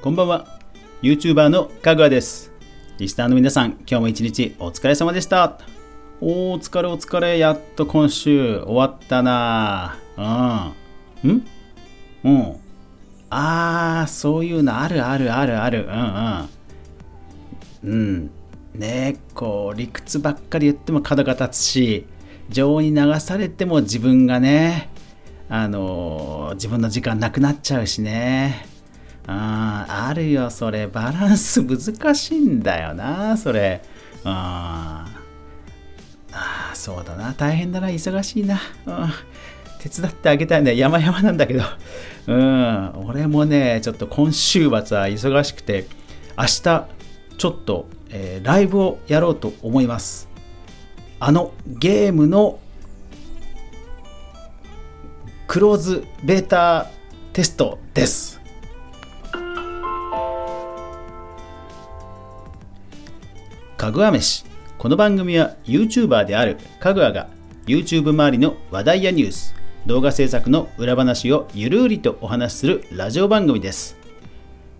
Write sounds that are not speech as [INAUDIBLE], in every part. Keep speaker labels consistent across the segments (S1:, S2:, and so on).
S1: こんばんは。YouTuber のかぐわです。リスナーの皆さん今日も一日お疲れ様でした。お疲れお疲れ。やっと今週終わったな。うん。んうん。あーそういうのあるあるあるある。うんうん。うん。ねこう理屈ばっかり言っても角が立つし情に流されても自分がねあのー、自分の時間なくなっちゃうしね。ああるよそれ。バランス [LAUGHS] 難しいんだよなそれ。ああそうだな。大変だな。忙しいな、うん、手伝ってあげたいね。山々なんだけど。うん。俺もねちょっと今週末は忙しくて明日ちょっと、えー、ライブをやろうと思います。あのゲームのクローズベータテストです。かぐわ飯。この番組は YouTuber であるかぐわが YouTube 周りの話題やニュース動画制作の裏話をゆるりとお話しするラジオ番組です。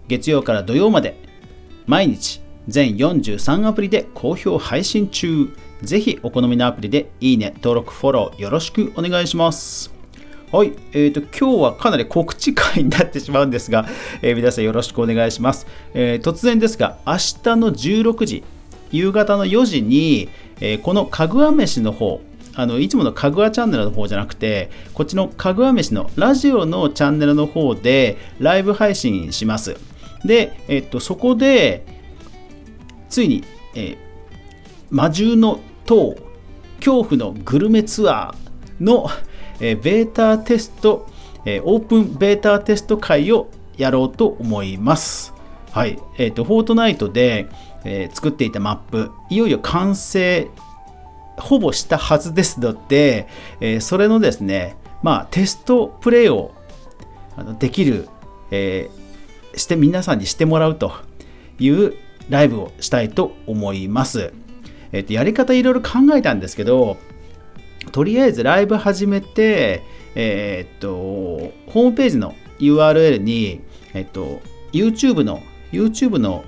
S1: 月曜から土曜まで毎日全43アプリで好評配信中。ぜひお好みのアプリでいいね登録フォローよろしくお願いします。はい、えーと、今日はかなり告知会になってしまうんですが、えー、皆さんよろしくお願いします、えー、突然ですが明日の16時夕方の4時に、えー、このかぐわ飯の方あのいつものかぐわチャンネルの方じゃなくてこっちのかぐわ飯のラジオのチャンネルの方でライブ配信します。で、えっと、そこでついに、えー、魔獣の塔恐怖のグルメツアーの、えー、ベータテスト、えー、オープンベータテスト会をやろうと思います。はい、えっ、ー、と、フォートナイトで、えー、作っていたマップいよいよ完成ほぼしたはずですので、えー、それのですねまあテストプレイをあのできる、えー、して皆さんにしてもらうというライブをしたいと思います。え、ー、とやり方いろいろ考えたんですけどとりあえずライブ始めてえっ、とホームページの URL にえっ、と YouTube の YouTube の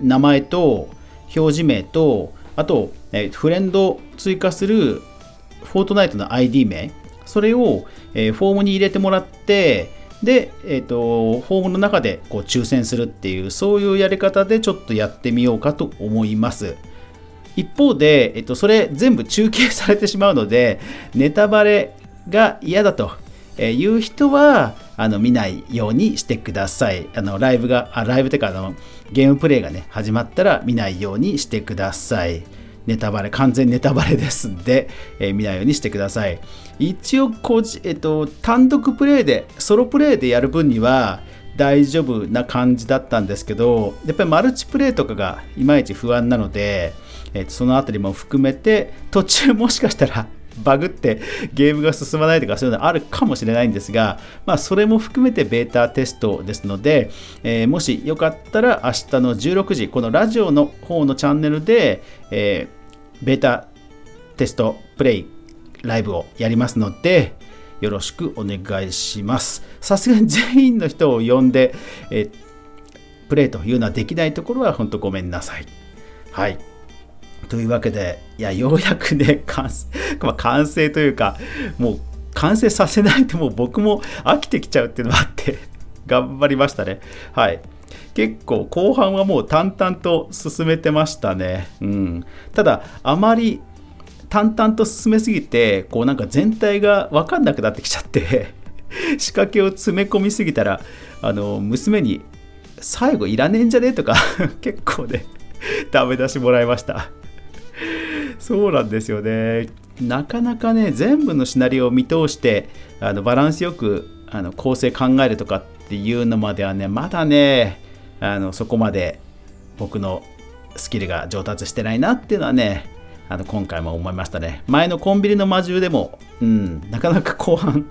S1: 名前と表示名とあと、フレンド追加するフォートナイトの ID 名それを、フォームに入れてもらってで、えーと、フォームの中でこう抽選するっていうそういうやり方でちょっとやってみようかと思います一方で、えーとそれ全部中継されてしまうのでネタバレが嫌だという人はあの見ないようにしてください。あのライブが、あライブというかあのゲームプレイがね、始まったら見ないようにしてください。ネタバレ、完全ネタバレですんで、えー、見ないようにしてください。一応こじ、えっと、単独プレイで、ソロプレイでやる分には大丈夫な感じだったんですけど、やっぱりマルチプレイとかがいまいち不安なので、えー、そのあたりも含めて、途中もしかしたらバグってゲームが進まないとかそういうのあるかもしれないんですが、まあ、それも含めてベータテストですので、えー、もしよかったら明日の16時このラジオの方のチャンネルで、えー、ベータテストプレイライブをやりますのでよろしくお願いします。さすがに [LAUGHS] 全員の人を呼んで、えー、プレイというのはできないところは本当ごめんなさい。はい。というわけで、いや、ようやくね、完成、[LAUGHS] まあ、完成というか、もう完成させないともう僕も飽きてきちゃうっていうのがあって [LAUGHS] 頑張りましたね。はい。結構後半はもう淡々と進めてましたね。うん。ただ、あまり淡々と進めすぎて、こうなんか全体が分かんなくなってきちゃって [LAUGHS] 仕掛けを詰め込みすぎたら、あの、娘に、最後いらねえんじゃね?えとか結構ね、ダメ出しもらいました。そうなんですよね。なかなかね、全部のシナリオを見通して、あのバランスよくあの構成考えるとかっていうのまではね、まだね、あのそこまで僕のスキルが上達してないなっていうのはね、あの今回も思いましたね。前のコンビニの魔獣でも、うん、なかなか後半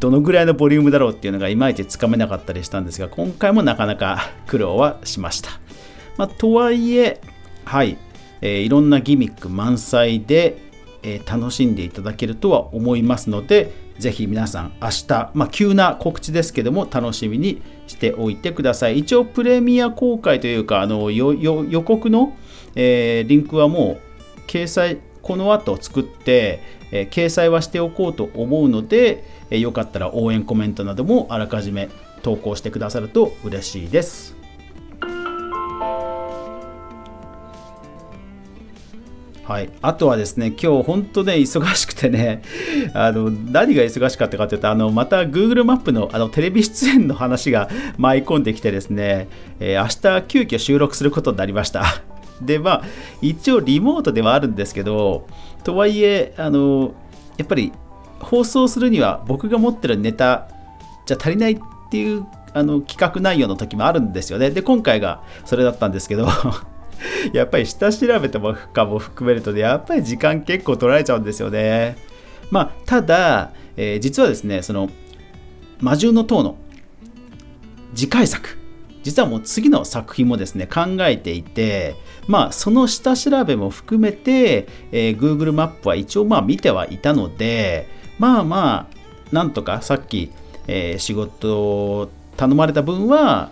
S1: どのぐらいのボリュームだろうっていうのがいまいちつかめなかったりしたんですが、今回もなかなか苦労はしました。まあ、とはいえ、はい、えー、いろんなギミック満載で、えー、楽しんでいただけるとは思いますのでぜひ皆さん明日、まあ、急な告知ですけども楽しみにしておいてください一応プレミア公開というかあの予告の、えー、リンクはもう掲載この後作って、えー、掲載はしておこうと思うので、えー、よかったら応援コメントなどもあらかじめ投稿してくださると嬉しいです。はい、あとはですね、今日本当ね、忙しくてね、[LAUGHS] あの何が忙しかったかというと、あのまた Google マップのあのテレビ出演の話が舞い込んできてですね、えー、明日急遽収録することになりました。[LAUGHS] で、まあ、一応リモートではあるんですけど、とはいえ、あのやっぱり放送するには僕が持ってるネタじゃ足りないっていうあの企画内容の時もあるんですよね。で、今回がそれだったんですけど [LAUGHS] [LAUGHS] やっぱり下調べとかも含めるとね、やっぱり時間結構取られちゃうんですよね。まあ、ただ、えー、実はですね、その、魔獣の塔の次回作、実はもう次の作品もですね、考えていて、まあ、その下調べも含めて、えー、Google マップは一応まあ見てはいたので、まあまあ、なんとかさっき、えー、仕事を頼まれた分は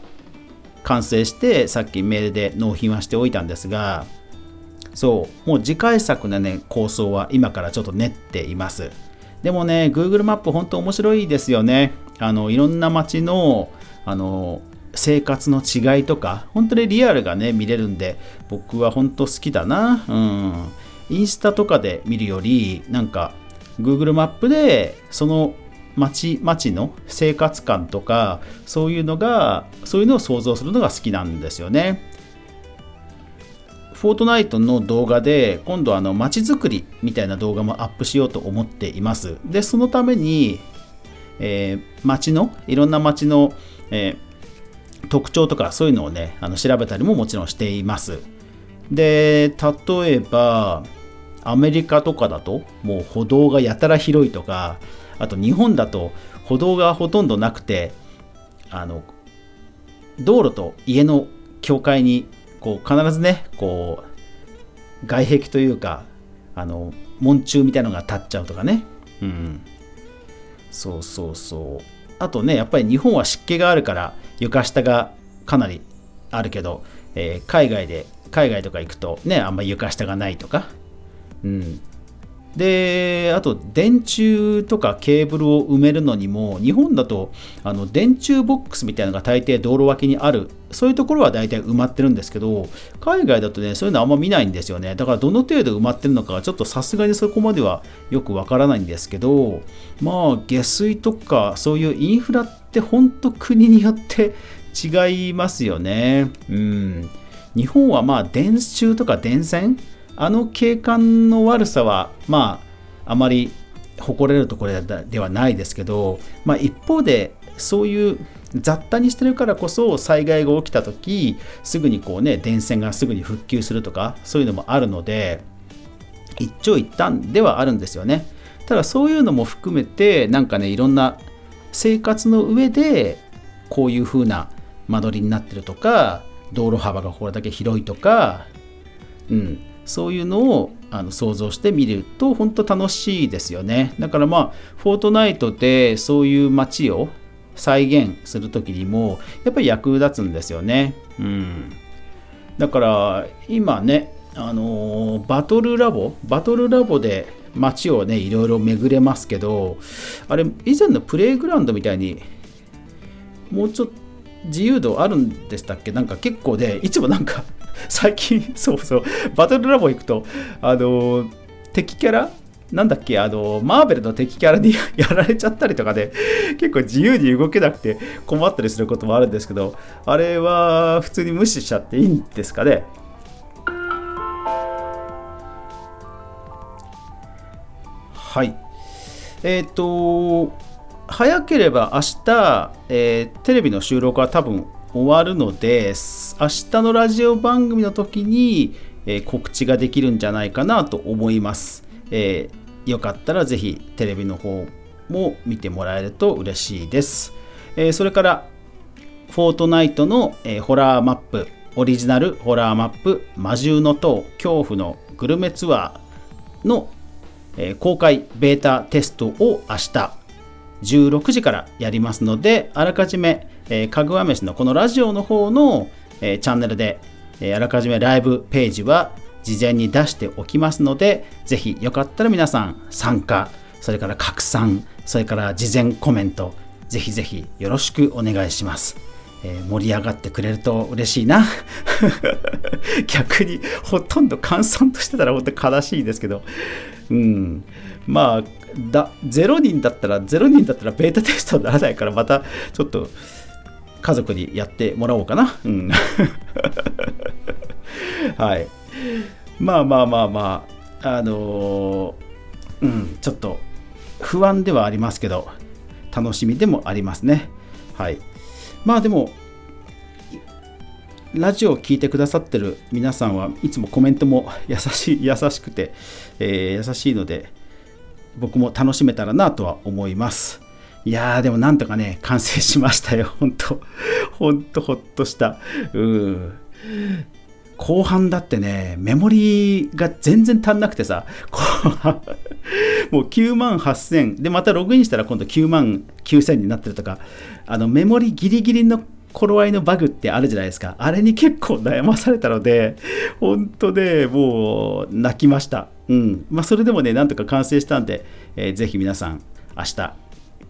S1: 完成してさっきメールで納品はしておいたんですがそうもう次回作のね構想は今からちょっと練っています。でもね Google マップ本当面白いですよね。あのいろんな街のあの生活の違いとか本当にリアルがね見れるんで僕は本当好きだな。うん。インスタとかで見るよりなんか Google マップでその町町の生活感とかそういうのがそういうのを想像するのが好きなんですよね。フォートナイトの動画で今度あの街づくりみたいな動画もアップしようと思っています。で、そのために、えー、街のいろんな街の、えー、特徴とかそういうのをね、あの調べたりももちろんしています。で、例えばアメリカとかだともう歩道がやたら広いとかあと日本だと歩道がほとんどなくてあの道路と家の境界にこう必ずねこう外壁というかあの門柱みたいのが立っちゃうとかね。うん。そうそうそう。あとねやっぱり日本は湿気があるから床下がかなりあるけど、えー、海外で海外とか行くとねあんまり床下がないとか。うんであと電柱とかケーブルを埋めるのにも日本だとあの電柱ボックスみたいなのが大抵道路脇にある。そういうところは大体埋まってるんですけど海外だとねそういうのあんま見ないんですよね。だからどの程度埋まってるのかちょっとさすがにそこまではよくわからないんですけどまあ下水とかそういうインフラって本当国によって [LAUGHS] 違いますよね。うん。日本はまあ電柱とか電線あの景観の悪さはまああまり誇れるところではないですけど、まあ、一方でそういう雑多にしてるからこそ災害が起きた時すぐにこうね電線がすぐに復旧するとかそういうのもあるので一長一短ではあるんですよね。ただそういうのも含めてなんかねいろんな生活の上でこういう風な間取りになってるとか道路幅がこれだけ広いとかうん。そういうのをあの想像してみると本当楽しいですよね。だからまあフォートナイトでそういう街を再現する時にもやっぱり役立つんですよね。うん。だから今ねあのバトルラボバトルラボで街をねいろいろ巡れますけどあれ以前のプレイグラウンドみたいにもうちょっと自由度あるんでしたっけ？なんか結構で、いつもなんか最近、[LAUGHS] そうそう、バトルラボ行くと、あの、敵キャラ？なんだっけ、あの、マーベルの敵キャラに [LAUGHS] やられちゃったりとかで、結構自由に動けなくて困ったりすることもあるんですけど、あれは普通に無視しちゃっていいんですかね？はい。えっ、ー、と、早ければ明日、えー、テレビの収録は多分終わるので、明日のラジオ番組の時に、えー、告知ができるんじゃないかなと思います。えー、よかったらぜひテレビの方も見てもらえると嬉しいです。えー、それから、フォートナイトの、え、ホラーマップ、オリジナルホラーマップ、魔獣の塔、恐怖のグルメツアーの、え、公開ベータテストを明日16時からやりますので、あらかじめ、えー、かぐわ飯のこのラジオの方の、えー、チャンネルで、えー、あらかじめライブページは事前に出しておきますので、ぜひよかったら皆さん参加、それから拡散、それから事前コメント、ぜひぜひよろしくお願いします。えー、盛り上がってくれると嬉しいな。[LAUGHS] 逆にほとんど閑散としてたら本当悲しいですけど、うん、まあだ0人だったら0人だったらベータテストにならないからまたちょっと家族にやってもらおうかな。うん、[LAUGHS] はい。まあまあまあまあ、あのー、うん、ちょっと不安ではありますけど、楽しみでもありますね。はい。まあでも、ラジオを聴いてくださってる皆さんはいつもコメントも優しい [LAUGHS] 優しくて、えー、優しいので僕も楽しめたらなとは思います。いやーでもなんとかね完成しましたよ。本当本当ほっとした。うん。後半だってねメモリが全然足んなくてさ。後半もう9万8000でまたログインしたら今度9万9000になってるとか。あのメモリギリギリの頃合いのバグってあるじゃないですか。あれに結構悩まされたので、[LAUGHS] 本当でもう泣きました。うん。まあ、それでもね、なんとか完成したんで、えー、ぜひ皆さん、明日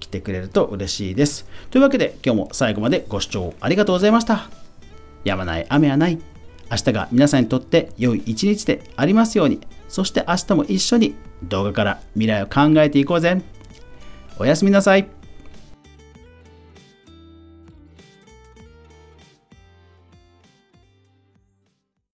S1: 来てくれると嬉しいです。というわけで、今日も最後までご視聴ありがとうございました。やまない雨はない。明日が皆さんにとって良い一日でありますように。そして明日も一緒に動画から未来を考えていこうぜ。おやすみなさい。